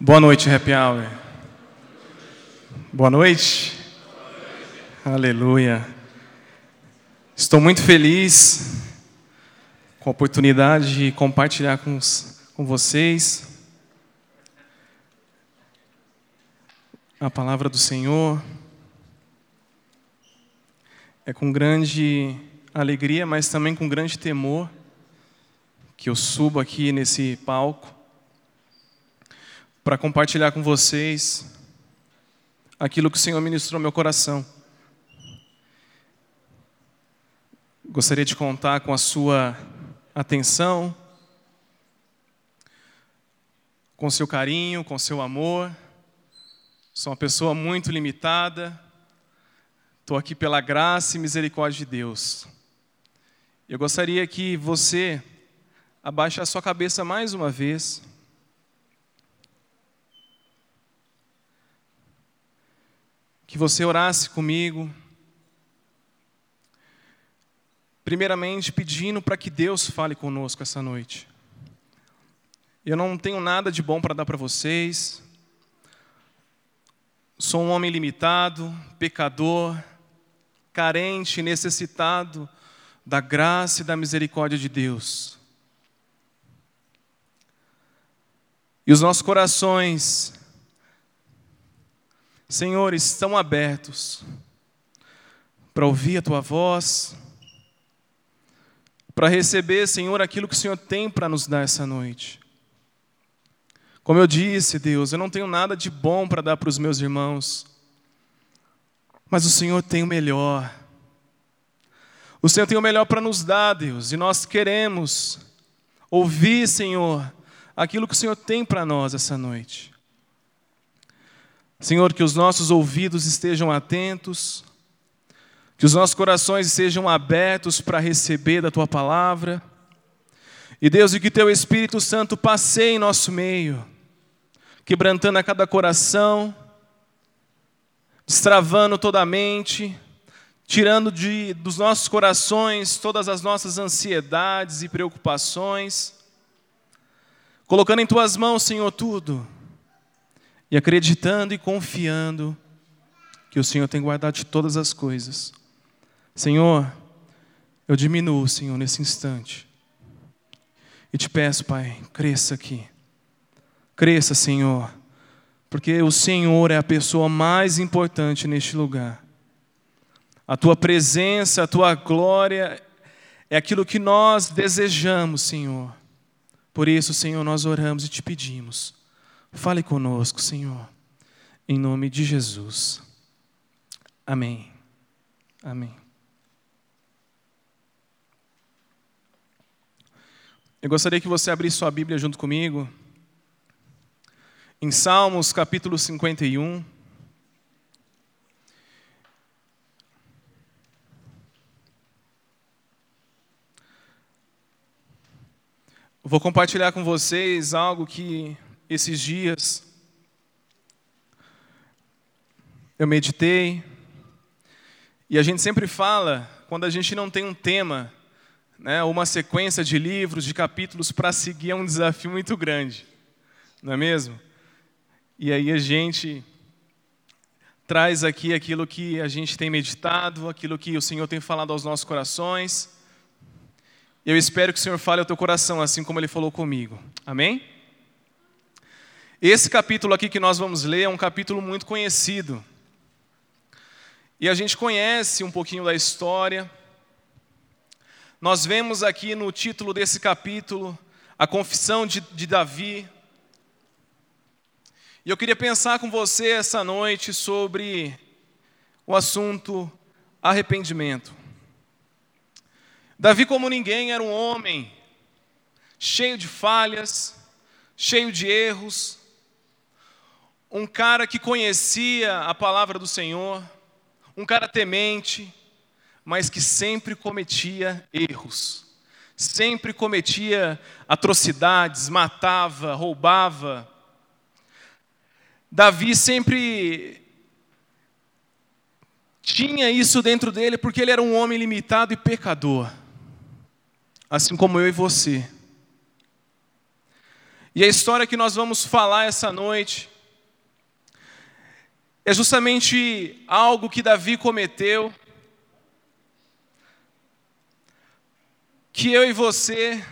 Boa noite, Happy Hour. Boa noite. Aleluia. Estou muito feliz com a oportunidade de compartilhar com, os, com vocês a palavra do Senhor. É com grande alegria, mas também com grande temor que eu subo aqui nesse palco para compartilhar com vocês aquilo que o Senhor ministrou no meu coração. Gostaria de contar com a sua atenção, com seu carinho, com seu amor. Sou uma pessoa muito limitada. Estou aqui pela graça e misericórdia de Deus. Eu gostaria que você abaixe a sua cabeça mais uma vez. Que você orasse comigo. Primeiramente, pedindo para que Deus fale conosco essa noite. Eu não tenho nada de bom para dar para vocês. Sou um homem limitado, pecador, carente, necessitado da graça e da misericórdia de Deus. E os nossos corações, Senhor, estão abertos para ouvir a tua voz para receber, Senhor, aquilo que o Senhor tem para nos dar essa noite. Como eu disse, Deus, eu não tenho nada de bom para dar para os meus irmãos, mas o Senhor tem o melhor. O Senhor tem o melhor para nos dar, Deus, e nós queremos ouvir, Senhor, aquilo que o Senhor tem para nós essa noite. Senhor, que os nossos ouvidos estejam atentos, que os nossos corações sejam abertos para receber da tua palavra. E Deus, e que teu Espírito Santo passeie em nosso meio, quebrantando a cada coração, destravando toda a mente, tirando de, dos nossos corações todas as nossas ansiedades e preocupações, colocando em tuas mãos, Senhor, tudo, e acreditando e confiando que o Senhor tem guardado de todas as coisas. Senhor, eu diminuo, Senhor, nesse instante. E te peço, Pai, cresça aqui. Cresça, Senhor, porque o Senhor é a pessoa mais importante neste lugar. A tua presença, a tua glória é aquilo que nós desejamos, Senhor. Por isso, Senhor, nós oramos e te pedimos. Fale conosco, Senhor, em nome de Jesus. Amém. Amém. Eu gostaria que você abrisse sua Bíblia junto comigo. Em Salmos capítulo 51. Vou compartilhar com vocês algo que esses dias eu meditei. E a gente sempre fala, quando a gente não tem um tema, né, uma sequência de livros, de capítulos para seguir é um desafio muito grande, não é mesmo? E aí a gente traz aqui aquilo que a gente tem meditado, aquilo que o Senhor tem falado aos nossos corações. Eu espero que o Senhor fale ao teu coração, assim como Ele falou comigo. Amém? Esse capítulo aqui que nós vamos ler é um capítulo muito conhecido. E a gente conhece um pouquinho da história. Nós vemos aqui no título desse capítulo a confissão de, de Davi. E eu queria pensar com você essa noite sobre o assunto arrependimento. Davi, como ninguém, era um homem cheio de falhas, cheio de erros, um cara que conhecia a palavra do Senhor, um cara temente, mas que sempre cometia erros, sempre cometia atrocidades, matava, roubava. Davi sempre tinha isso dentro dele porque ele era um homem limitado e pecador, assim como eu e você. E a história que nós vamos falar essa noite é justamente algo que Davi cometeu, que eu e você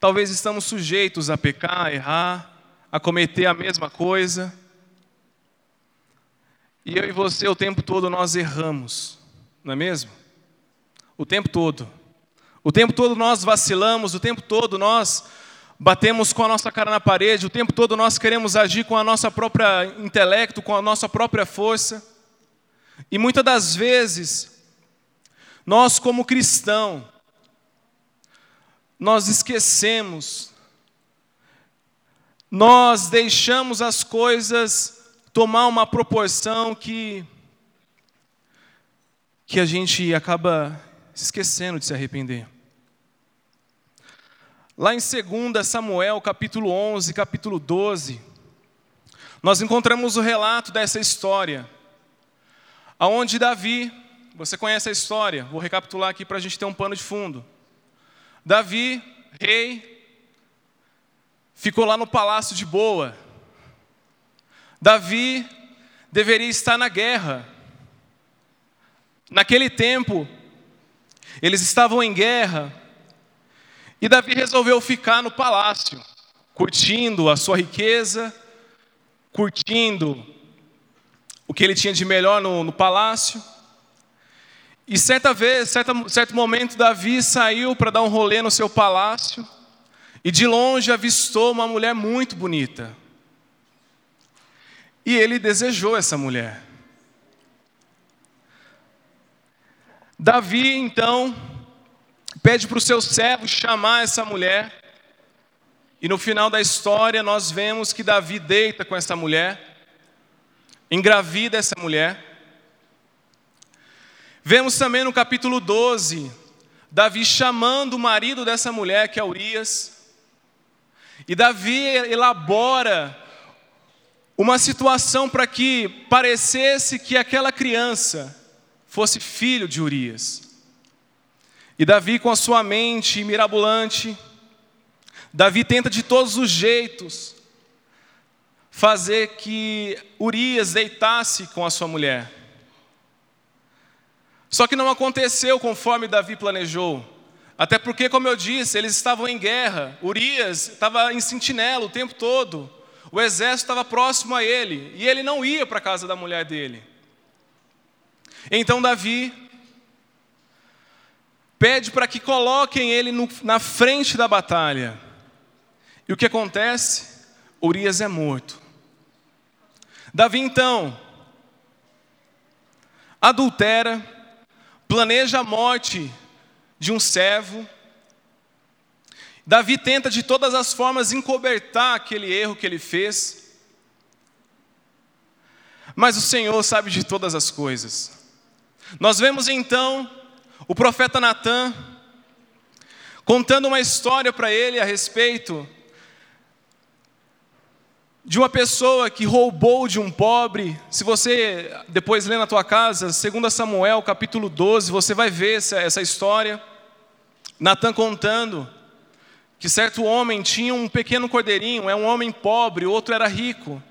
talvez estamos sujeitos a pecar, a errar, a cometer a mesma coisa. E eu e você o tempo todo nós erramos, não é mesmo? O tempo todo. O tempo todo nós vacilamos, o tempo todo nós batemos com a nossa cara na parede, o tempo todo nós queremos agir com a nossa própria intelecto, com a nossa própria força. E muitas das vezes, nós como cristão, nós esquecemos, nós deixamos as coisas tomar uma proporção que que a gente acaba esquecendo de se arrepender. Lá em 2 Samuel, capítulo 11, capítulo 12, nós encontramos o relato dessa história, aonde Davi, você conhece a história, vou recapitular aqui para a gente ter um pano de fundo. Davi, rei, ficou lá no palácio de boa. Davi deveria estar na guerra. Naquele tempo, eles estavam em guerra e Davi resolveu ficar no palácio, curtindo a sua riqueza, curtindo o que ele tinha de melhor no, no palácio. E certa vez, certo, certo momento, Davi saiu para dar um rolê no seu palácio e de longe avistou uma mulher muito bonita. E ele desejou essa mulher. Davi, então, pede para o seu servo chamar essa mulher. E no final da história nós vemos que Davi deita com essa mulher, engravida essa mulher. Vemos também no capítulo 12, Davi chamando o marido dessa mulher, que é Urias. E Davi elabora uma situação para que parecesse que aquela criança fosse filho de Urias. E Davi, com a sua mente mirabolante, Davi tenta de todos os jeitos fazer que Urias deitasse com a sua mulher. Só que não aconteceu conforme Davi planejou. Até porque, como eu disse, eles estavam em guerra. Urias estava em sentinela o tempo todo. O exército estava próximo a ele. E ele não ia para a casa da mulher dele. Então Davi pede para que coloquem ele no, na frente da batalha. E o que acontece? Urias é morto. Davi então adultera, planeja a morte de um servo. Davi tenta de todas as formas encobertar aquele erro que ele fez. Mas o Senhor sabe de todas as coisas. Nós vemos então o profeta Natan, contando uma história para ele a respeito de uma pessoa que roubou de um pobre. Se você depois ler na tua casa, 2 Samuel, capítulo 12, você vai ver essa, essa história. Natan contando que certo homem tinha um pequeno cordeirinho, é um homem pobre, outro era rico.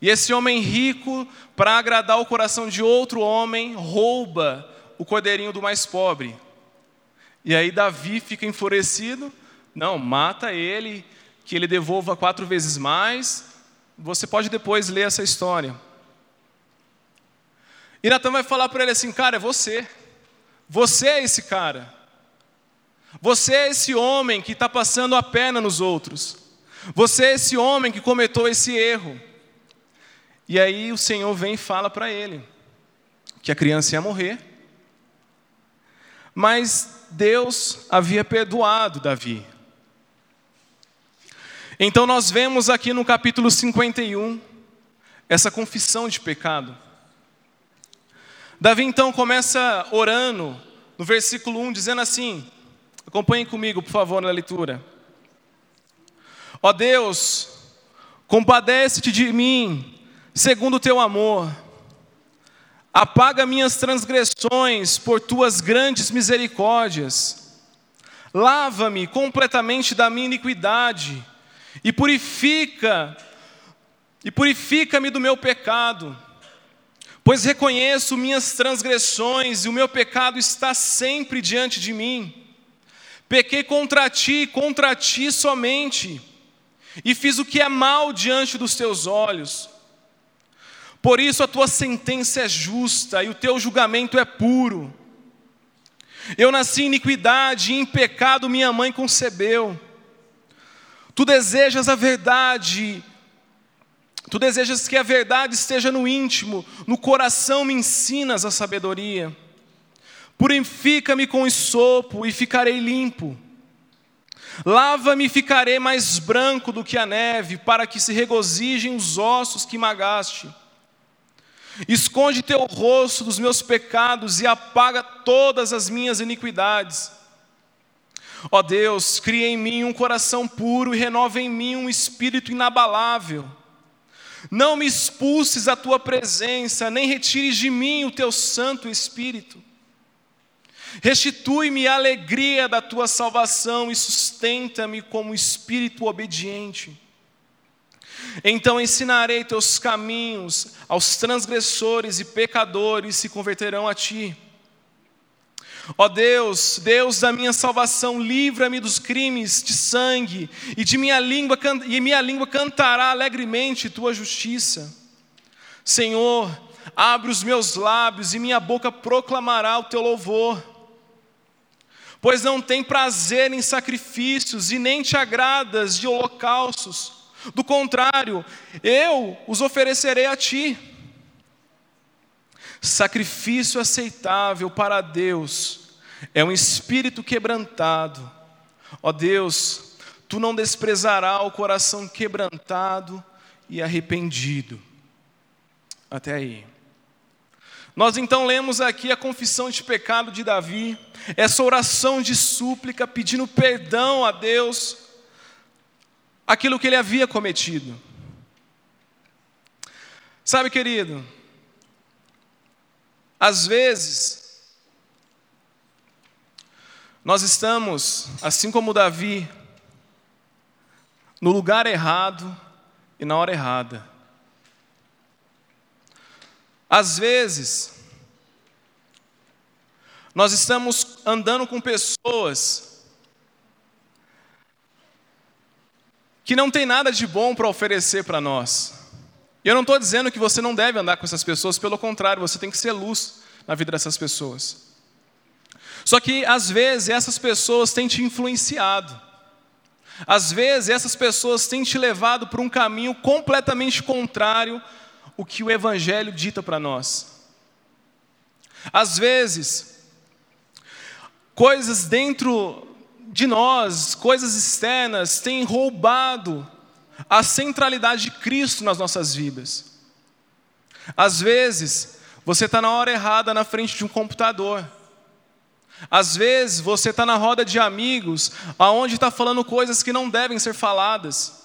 E esse homem rico, para agradar o coração de outro homem, rouba o cordeirinho do mais pobre. E aí Davi fica enfurecido, não, mata ele, que ele devolva quatro vezes mais. Você pode depois ler essa história. E Natan vai falar para ele assim: cara, é você. Você é esse cara. Você é esse homem que está passando a perna nos outros. Você é esse homem que cometeu esse erro. E aí o Senhor vem e fala para ele que a criança ia morrer mas Deus havia perdoado Davi. Então nós vemos aqui no capítulo 51 essa confissão de pecado. Davi então começa orando no versículo 1 dizendo assim: acompanhem comigo, por favor, na leitura. Ó Deus, compadece-te de mim, segundo o teu amor Apaga minhas transgressões por tuas grandes misericórdias. Lava-me completamente da minha iniquidade e purifica e purifica-me do meu pecado. Pois reconheço minhas transgressões e o meu pecado está sempre diante de mim. Pequei contra ti, contra ti somente, e fiz o que é mal diante dos teus olhos. Por isso a tua sentença é justa e o teu julgamento é puro. Eu nasci em iniquidade e em pecado minha mãe concebeu. Tu desejas a verdade, tu desejas que a verdade esteja no íntimo, no coração me ensinas a sabedoria. Purifica-me com esopo e ficarei limpo. Lava-me e ficarei mais branco do que a neve, para que se regozijem os ossos que magaste. Esconde teu rosto dos meus pecados e apaga todas as minhas iniquidades. Ó Deus, cria em mim um coração puro e renova em mim um espírito inabalável. Não me expulses a tua presença, nem retires de mim o teu Santo Espírito. Restitui-me a alegria da tua salvação e sustenta-me como espírito obediente. Então ensinarei teus caminhos aos transgressores e pecadores se converterão a ti. Ó Deus, Deus da minha salvação, livra-me dos crimes de sangue, e de minha língua e minha língua cantará alegremente tua justiça. Senhor, abre os meus lábios e minha boca proclamará o teu louvor. Pois não tem prazer em sacrifícios e nem te agradas de holocaustos. Do contrário, eu os oferecerei a ti. Sacrifício aceitável para Deus é um espírito quebrantado. Ó Deus, tu não desprezarás o coração quebrantado e arrependido. Até aí. Nós então lemos aqui a confissão de pecado de Davi, essa oração de súplica pedindo perdão a Deus aquilo que ele havia cometido. Sabe, querido, às vezes, nós estamos, assim como Davi, no lugar errado e na hora errada. Às vezes, nós estamos andando com pessoas que não tem nada de bom para oferecer para nós. Eu não estou dizendo que você não deve andar com essas pessoas, pelo contrário, você tem que ser luz na vida dessas pessoas. Só que, às vezes, essas pessoas têm te influenciado. Às vezes, essas pessoas têm te levado para um caminho completamente contrário ao que o Evangelho dita para nós. Às vezes, coisas dentro de nós, coisas externas, têm roubado a centralidade de Cristo nas nossas vidas. Às vezes, você está na hora errada na frente de um computador. Às vezes, você está na roda de amigos, aonde está falando coisas que não devem ser faladas.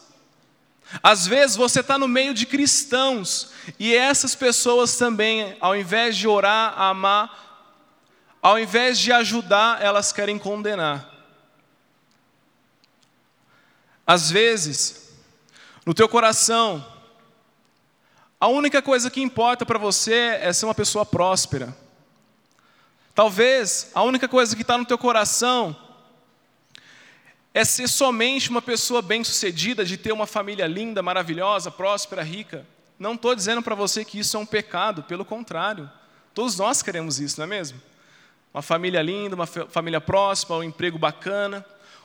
Às vezes, você está no meio de cristãos, e essas pessoas também, ao invés de orar, amar, ao invés de ajudar, elas querem condenar. Às vezes, no teu coração, a única coisa que importa para você é ser uma pessoa próspera. Talvez a única coisa que está no teu coração é ser somente uma pessoa bem-sucedida, de ter uma família linda, maravilhosa, próspera, rica. Não estou dizendo para você que isso é um pecado, pelo contrário. Todos nós queremos isso, não é mesmo? Uma família linda, uma família próspera, um emprego bacana.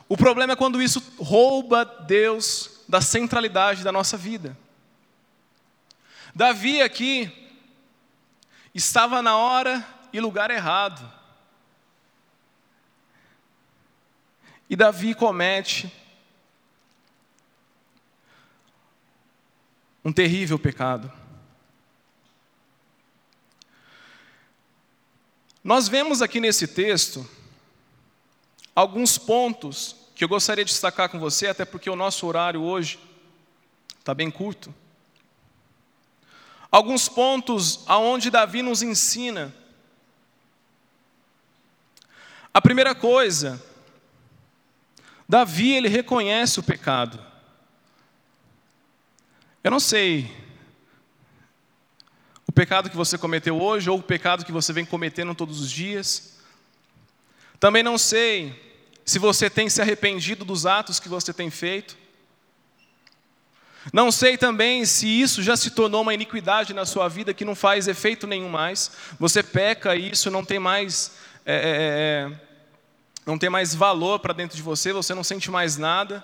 O problema é quando isso rouba Deus da centralidade da nossa vida. Davi aqui estava na hora e lugar errado. E Davi comete um terrível pecado. Nós vemos aqui nesse texto alguns pontos que eu gostaria de destacar com você, até porque o nosso horário hoje está bem curto. Alguns pontos aonde Davi nos ensina. A primeira coisa Davi, ele reconhece o pecado. Eu não sei o pecado que você cometeu hoje ou o pecado que você vem cometendo todos os dias. Também não sei se você tem se arrependido dos atos que você tem feito. Não sei também se isso já se tornou uma iniquidade na sua vida que não faz efeito nenhum mais. Você peca e isso não tem mais, é, é, é, é não tem mais valor para dentro de você, você não sente mais nada.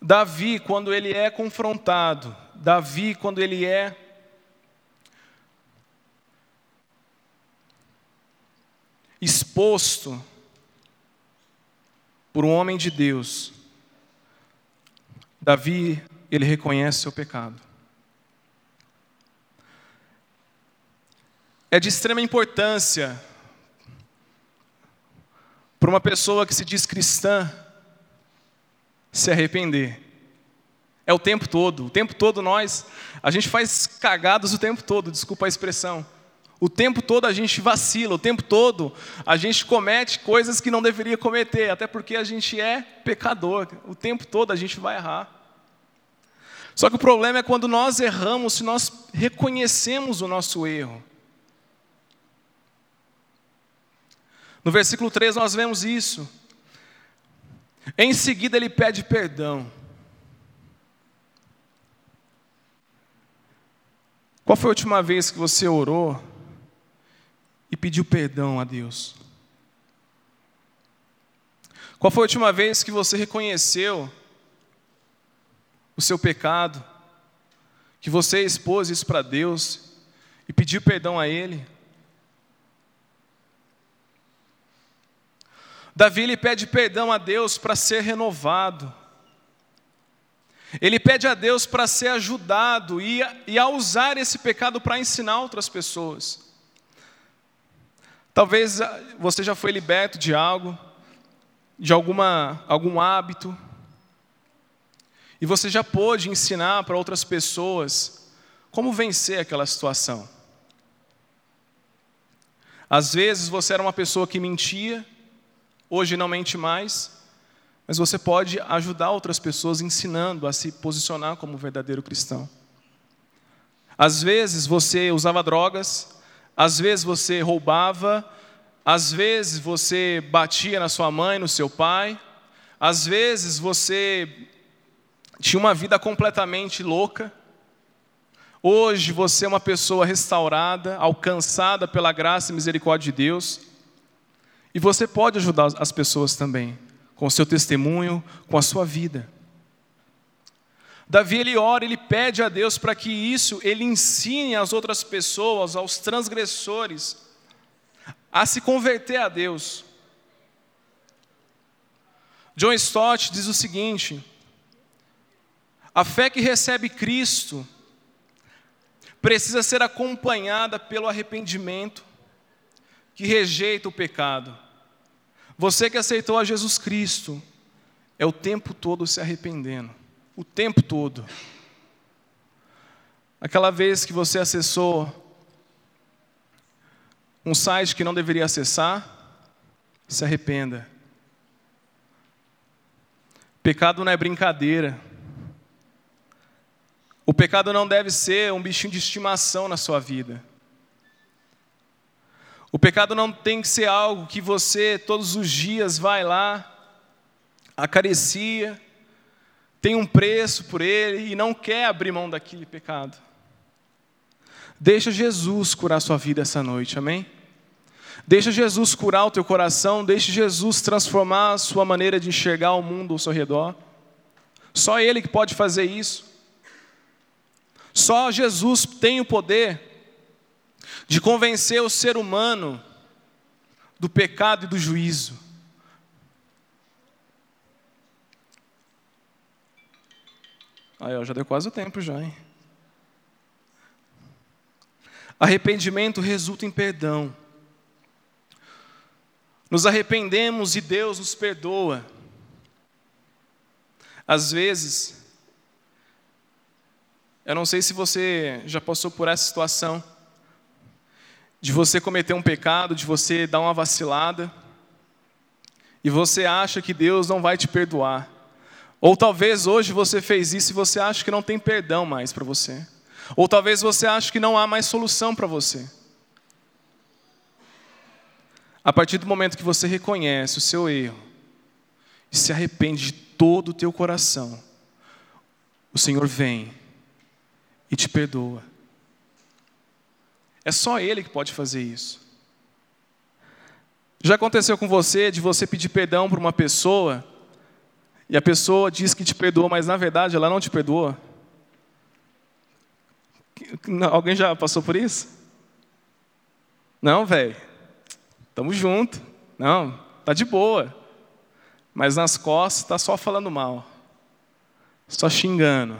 Davi, quando ele é confrontado, Davi, quando ele é exposto por um homem de Deus, Davi, ele reconhece seu pecado. É de extrema importância para uma pessoa que se diz cristã se arrepender. É o tempo todo, o tempo todo nós, a gente faz cagadas o tempo todo, desculpa a expressão. O tempo todo a gente vacila, o tempo todo a gente comete coisas que não deveria cometer, até porque a gente é pecador. O tempo todo a gente vai errar. Só que o problema é quando nós erramos, se nós reconhecemos o nosso erro. No versículo 3 nós vemos isso. Em seguida ele pede perdão. Qual foi a última vez que você orou e pediu perdão a Deus? Qual foi a última vez que você reconheceu o seu pecado, que você expôs isso para Deus e pediu perdão a Ele? Davi ele pede perdão a Deus para ser renovado. Ele pede a Deus para ser ajudado e, e a usar esse pecado para ensinar outras pessoas. Talvez ah, você já foi liberto de algo, de alguma, algum hábito, e você já pôde ensinar para outras pessoas como vencer aquela situação. Às vezes você era uma pessoa que mentia, hoje não mente mais, mas você pode ajudar outras pessoas ensinando a se posicionar como verdadeiro cristão. Às vezes você usava drogas, às vezes você roubava, às vezes você batia na sua mãe, no seu pai, às vezes você tinha uma vida completamente louca. Hoje você é uma pessoa restaurada, alcançada pela graça e misericórdia de Deus. E você pode ajudar as pessoas também, com o seu testemunho, com a sua vida. Davi ele ora, ele pede a Deus para que isso ele ensine às outras pessoas, aos transgressores, a se converter a Deus. John Stott diz o seguinte: a fé que recebe Cristo precisa ser acompanhada pelo arrependimento que rejeita o pecado. Você que aceitou a Jesus Cristo, é o tempo todo se arrependendo. O tempo todo. Aquela vez que você acessou um site que não deveria acessar, se arrependa. Pecado não é brincadeira. O pecado não deve ser um bichinho de estimação na sua vida. O pecado não tem que ser algo que você todos os dias vai lá, acaricia, tem um preço por ele e não quer abrir mão daquele pecado. Deixa Jesus curar sua vida essa noite, amém? Deixa Jesus curar o teu coração, deixa Jesus transformar a sua maneira de enxergar o mundo ao seu redor. Só Ele que pode fazer isso. Só Jesus tem o poder de convencer o ser humano do pecado e do juízo. Aí, ó, já deu quase o tempo já, hein? Arrependimento resulta em perdão. Nos arrependemos e Deus nos perdoa. Às vezes, eu não sei se você já passou por essa situação, de você cometer um pecado, de você dar uma vacilada, e você acha que Deus não vai te perdoar. Ou talvez hoje você fez isso e você acha que não tem perdão mais para você. Ou talvez você ache que não há mais solução para você. A partir do momento que você reconhece o seu erro e se arrepende de todo o teu coração, o Senhor vem e te perdoa. É só Ele que pode fazer isso. Já aconteceu com você de você pedir perdão para uma pessoa e a pessoa diz que te perdoou, mas na verdade ela não te perdoou? Alguém já passou por isso? Não, velho. Tamo junto. Não, tá de boa. Mas nas costas tá só falando mal. Só xingando.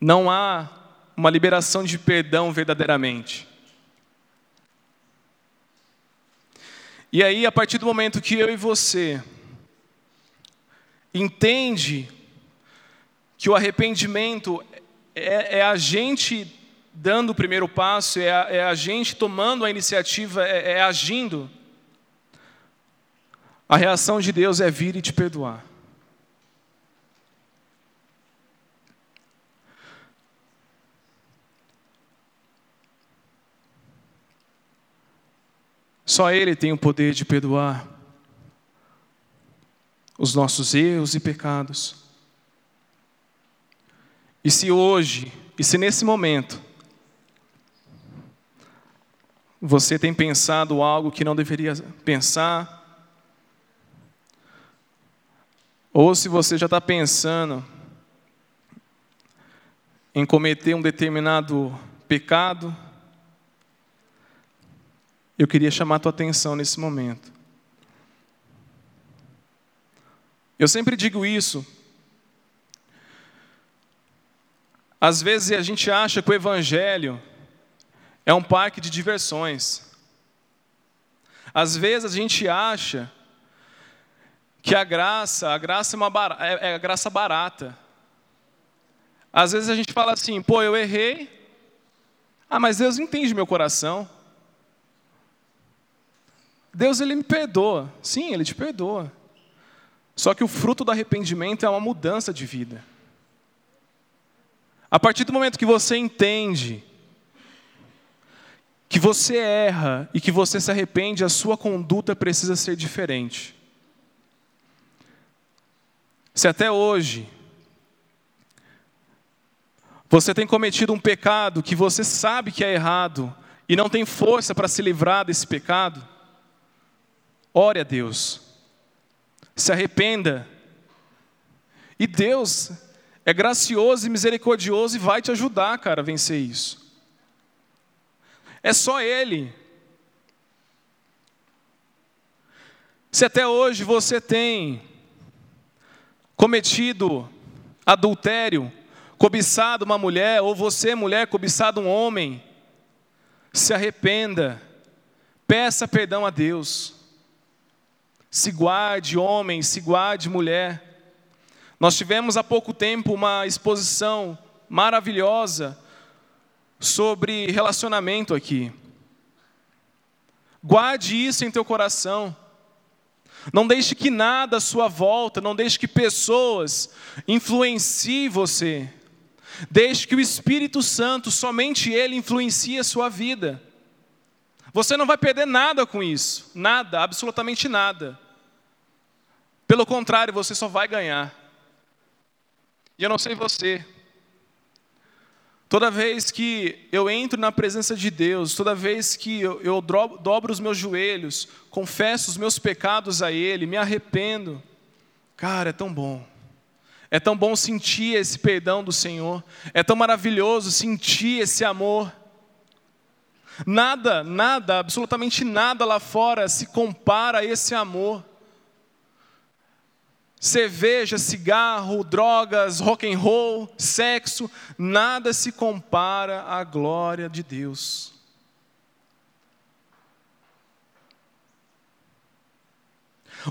Não há uma liberação de perdão verdadeiramente. E aí, a partir do momento que eu e você entende que o arrependimento é, é a gente dando o primeiro passo, é a, é a gente tomando a iniciativa, é, é agindo, a reação de Deus é vir e te perdoar. Só Ele tem o poder de perdoar os nossos erros e pecados. E se hoje, e se nesse momento, você tem pensado algo que não deveria pensar, ou se você já está pensando em cometer um determinado pecado, eu queria chamar a tua atenção nesse momento. Eu sempre digo isso. Às vezes a gente acha que o Evangelho é um parque de diversões. Às vezes a gente acha que a graça, a graça é, uma bar... é, é a graça barata. Às vezes a gente fala assim, pô, eu errei. Ah, mas Deus entende meu coração. Deus ele me perdoa. Sim, ele te perdoa. Só que o fruto do arrependimento é uma mudança de vida. A partir do momento que você entende que você erra e que você se arrepende, a sua conduta precisa ser diferente. Se até hoje você tem cometido um pecado que você sabe que é errado e não tem força para se livrar desse pecado, Ore a Deus. Se arrependa. E Deus é gracioso e misericordioso e vai te ajudar, cara, a vencer isso. É só Ele. Se até hoje você tem cometido adultério, cobiçado uma mulher, ou você, mulher, cobiçado um homem, se arrependa, peça perdão a Deus. Se guarde, homem, se guarde, mulher. Nós tivemos há pouco tempo uma exposição maravilhosa sobre relacionamento aqui. Guarde isso em teu coração. Não deixe que nada à sua volta, não deixe que pessoas influenciem você. Deixe que o Espírito Santo, somente Ele, influencie a sua vida. Você não vai perder nada com isso, nada, absolutamente nada. Pelo contrário, você só vai ganhar. E eu não sei você. Toda vez que eu entro na presença de Deus, toda vez que eu, eu dobro os meus joelhos, confesso os meus pecados a Ele, me arrependo, cara, é tão bom. É tão bom sentir esse perdão do Senhor. É tão maravilhoso sentir esse amor. Nada, nada, absolutamente nada lá fora se compara a esse amor. Cerveja, cigarro, drogas, rock and roll, sexo, nada se compara à glória de Deus.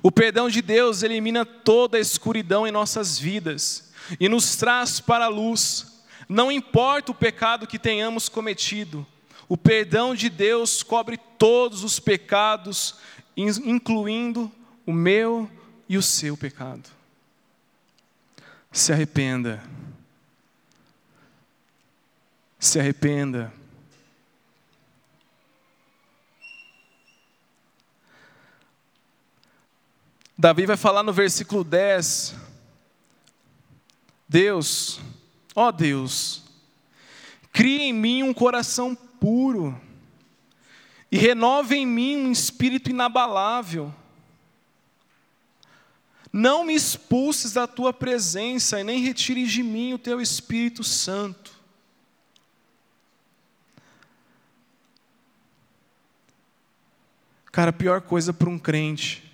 O perdão de Deus elimina toda a escuridão em nossas vidas e nos traz para a luz. Não importa o pecado que tenhamos cometido, o perdão de Deus cobre todos os pecados incluindo o meu e o seu pecado. Se arrependa. Se arrependa. Davi vai falar no versículo 10: Deus, ó Deus, crie em mim um coração puro e renove em mim um espírito inabalável. Não me expulses da tua presença e nem retires de mim o teu Espírito Santo. Cara, a pior coisa para um crente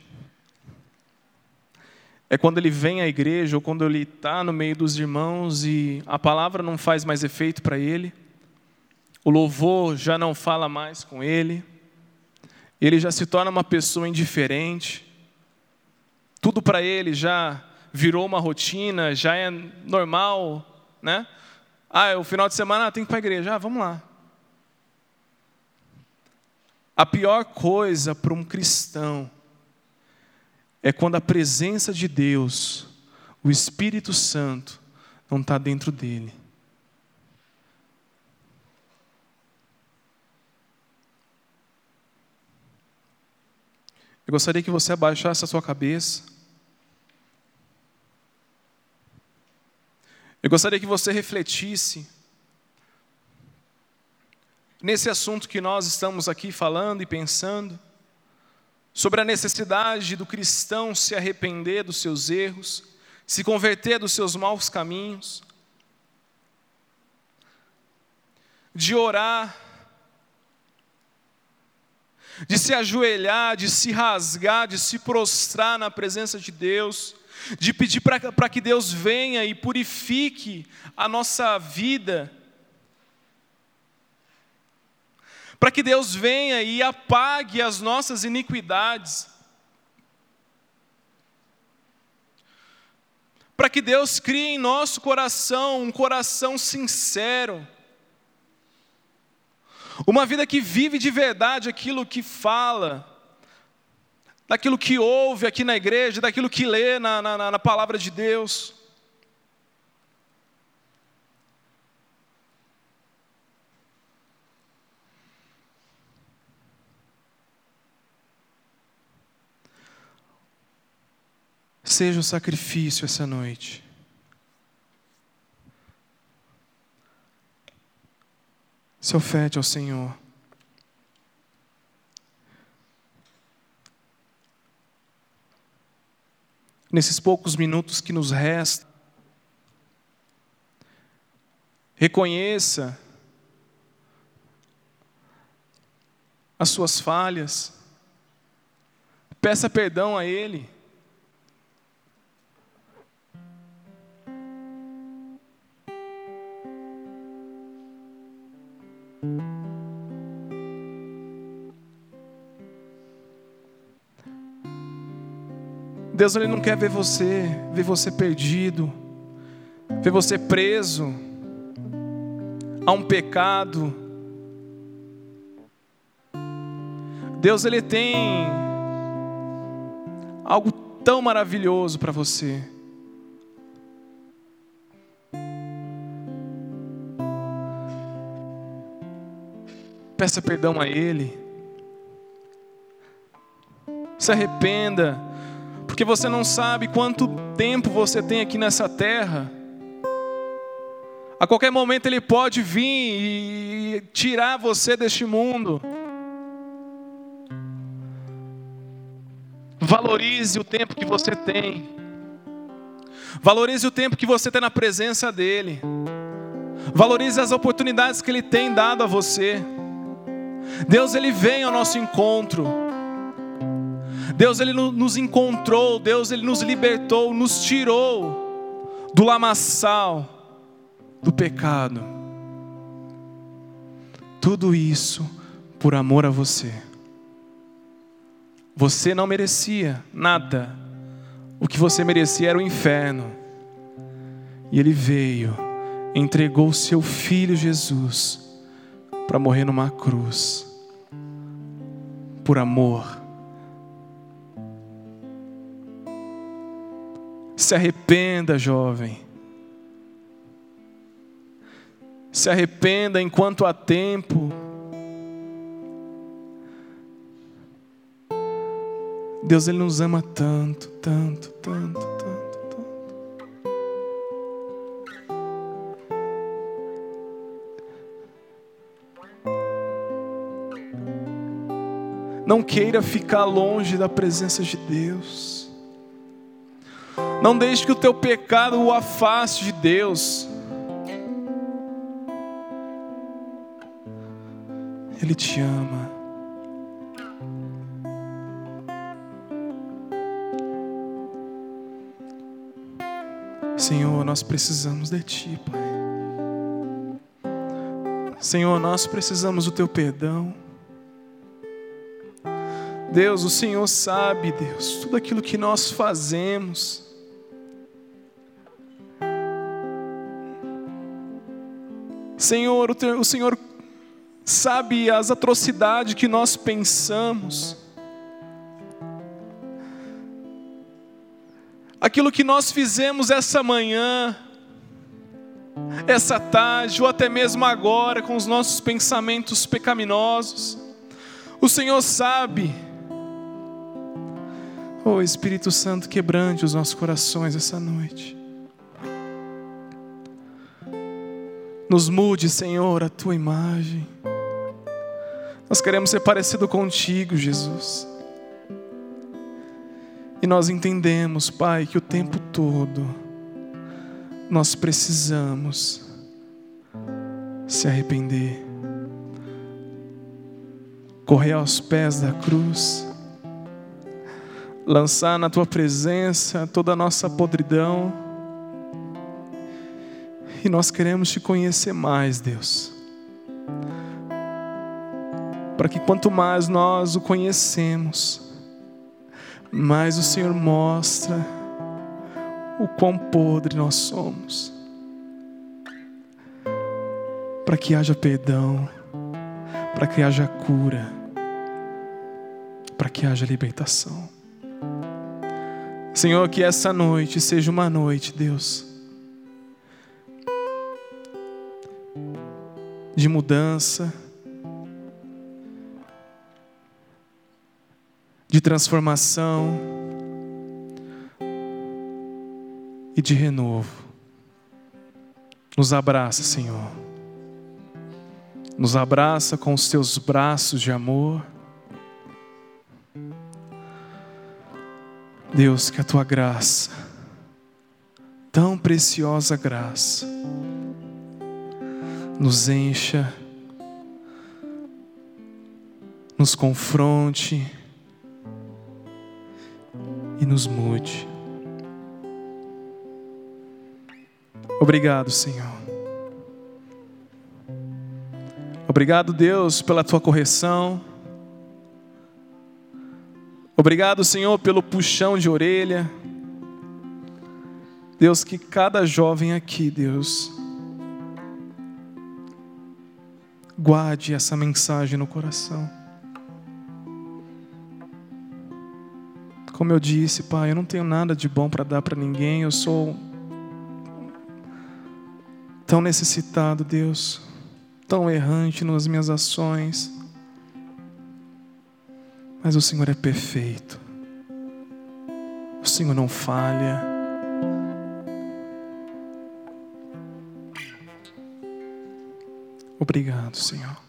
é quando ele vem à igreja ou quando ele está no meio dos irmãos e a palavra não faz mais efeito para ele o louvor já não fala mais com ele, ele já se torna uma pessoa indiferente, tudo para ele já virou uma rotina, já é normal, né? Ah, é o final de semana ah, tem que ir para a igreja, ah, vamos lá. A pior coisa para um cristão é quando a presença de Deus, o Espírito Santo, não está dentro dele. Eu gostaria que você abaixasse a sua cabeça. Eu gostaria que você refletisse nesse assunto que nós estamos aqui falando e pensando, sobre a necessidade do cristão se arrepender dos seus erros, se converter dos seus maus caminhos, de orar de se ajoelhar, de se rasgar, de se prostrar na presença de Deus, de pedir para que Deus venha e purifique a nossa vida, para que Deus venha e apague as nossas iniquidades, para que Deus crie em nosso coração um coração sincero, uma vida que vive de verdade aquilo que fala, daquilo que ouve aqui na igreja, daquilo que lê na, na, na palavra de Deus. Seja o sacrifício essa noite. Se oferte ao Senhor. Nesses poucos minutos que nos restam, reconheça as suas falhas, peça perdão a Ele. Deus ele não quer ver você, ver você perdido, ver você preso a um pecado. Deus ele tem algo tão maravilhoso para você. Peça perdão a Ele. Se arrependa porque você não sabe quanto tempo você tem aqui nessa terra. A qualquer momento Ele pode vir e tirar você deste mundo. Valorize o tempo que você tem. Valorize o tempo que você tem na presença dEle. Valorize as oportunidades que Ele tem dado a você. Deus, Ele vem ao nosso encontro. Deus ele nos encontrou, Deus ele nos libertou, nos tirou do lamaçal do pecado. Tudo isso por amor a você. Você não merecia nada. O que você merecia era o inferno. E ele veio, entregou o seu filho Jesus para morrer numa cruz por amor. Se arrependa, jovem. Se arrependa enquanto há tempo. Deus ele nos ama tanto, tanto, tanto. Não queira ficar longe da presença de Deus. Não deixe que o teu pecado o afaste de Deus. Ele te ama. Senhor, nós precisamos de Ti, Pai. Senhor, nós precisamos do Teu perdão. Deus, o Senhor sabe, Deus, tudo aquilo que nós fazemos. Senhor, o Senhor sabe as atrocidades que nós pensamos, aquilo que nós fizemos essa manhã, essa tarde, ou até mesmo agora, com os nossos pensamentos pecaminosos, o Senhor sabe. Oh Espírito Santo, quebrante os nossos corações essa noite. Nos mude, Senhor, a tua imagem. Nós queremos ser parecido contigo, Jesus. E nós entendemos, Pai, que o tempo todo nós precisamos se arrepender, correr aos pés da cruz, lançar na tua presença toda a nossa podridão. E nós queremos te conhecer mais, Deus para que quanto mais nós o conhecemos, mais o Senhor mostra o quão podre nós somos. Para que haja perdão, para que haja cura, para que haja libertação. Senhor, que essa noite seja uma noite, Deus, de mudança de transformação e de renovo. Nos abraça, Senhor. Nos abraça com os teus braços de amor. Deus, que a tua graça, tão preciosa graça, nos encha, nos confronte, e nos mude. Obrigado, Senhor. Obrigado, Deus, pela tua correção. Obrigado, Senhor, pelo puxão de orelha. Deus, que cada jovem aqui, Deus, guarde essa mensagem no coração. Como eu disse, Pai, eu não tenho nada de bom para dar para ninguém, eu sou tão necessitado, Deus, tão errante nas minhas ações. Mas o Senhor é perfeito, o Senhor não falha. Obrigado, Senhor.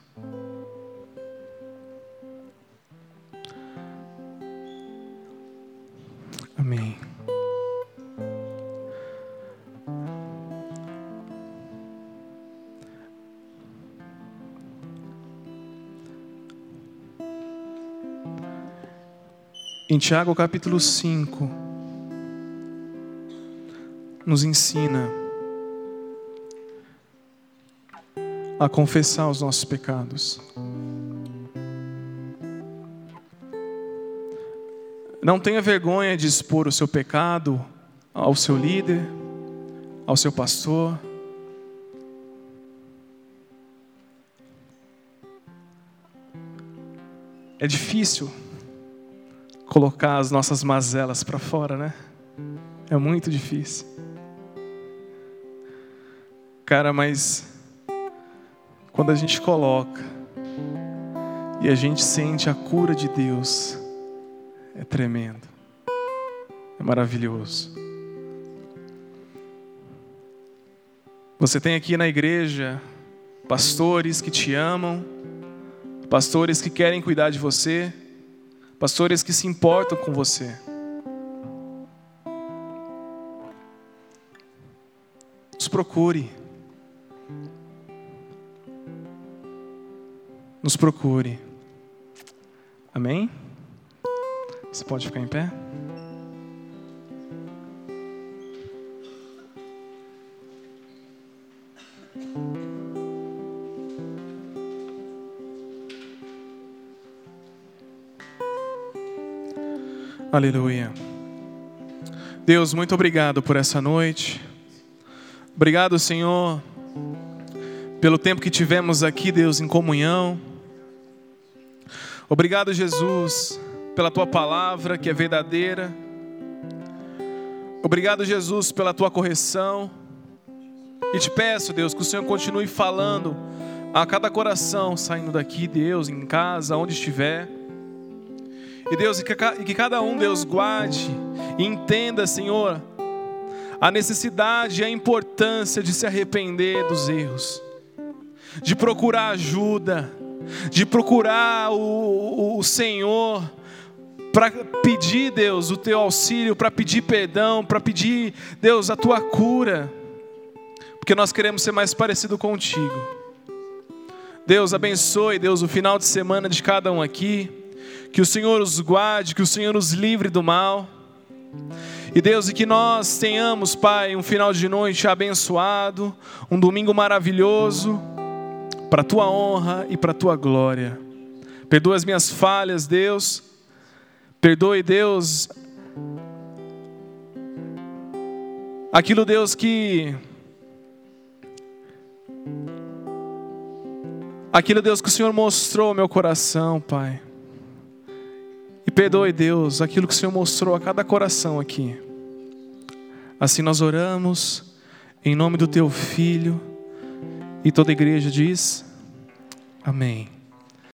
Em Tiago capítulo 5, nos ensina a confessar os nossos pecados. Não tenha vergonha de expor o seu pecado ao seu líder, ao seu pastor. É difícil colocar as nossas mazelas para fora, né? É muito difícil. Cara, mas quando a gente coloca e a gente sente a cura de Deus, é tremendo, é maravilhoso. Você tem aqui na igreja pastores que te amam, pastores que querem cuidar de você, pastores que se importam com você. Nos procure. Nos procure. Amém? Você pode ficar em pé? Aleluia. Deus, muito obrigado por essa noite. Obrigado, Senhor, pelo tempo que tivemos aqui, Deus, em comunhão. Obrigado, Jesus, pela tua palavra que é verdadeira. Obrigado, Jesus, pela tua correção. E te peço, Deus, que o Senhor continue falando a cada coração saindo daqui, Deus, em casa, onde estiver. E Deus, e que cada um, Deus, guarde e entenda, Senhor, a necessidade e a importância de se arrepender dos erros, de procurar ajuda, de procurar o, o Senhor, para pedir, Deus, o teu auxílio, para pedir perdão, para pedir, Deus, a tua cura, porque nós queremos ser mais parecido contigo. Deus abençoe, Deus, o final de semana de cada um aqui. Que o Senhor os guarde, que o Senhor os livre do mal. E Deus, e que nós tenhamos, Pai, um final de noite abençoado, um domingo maravilhoso, para a tua honra e para a tua glória. Perdoa as minhas falhas, Deus. Perdoe, Deus, aquilo, Deus, que. Aquilo, Deus, que o Senhor mostrou ao meu coração, Pai. E perdoe, Deus, aquilo que o Senhor mostrou a cada coração aqui. Assim nós oramos, em nome do Teu Filho, e toda a igreja diz: Amém.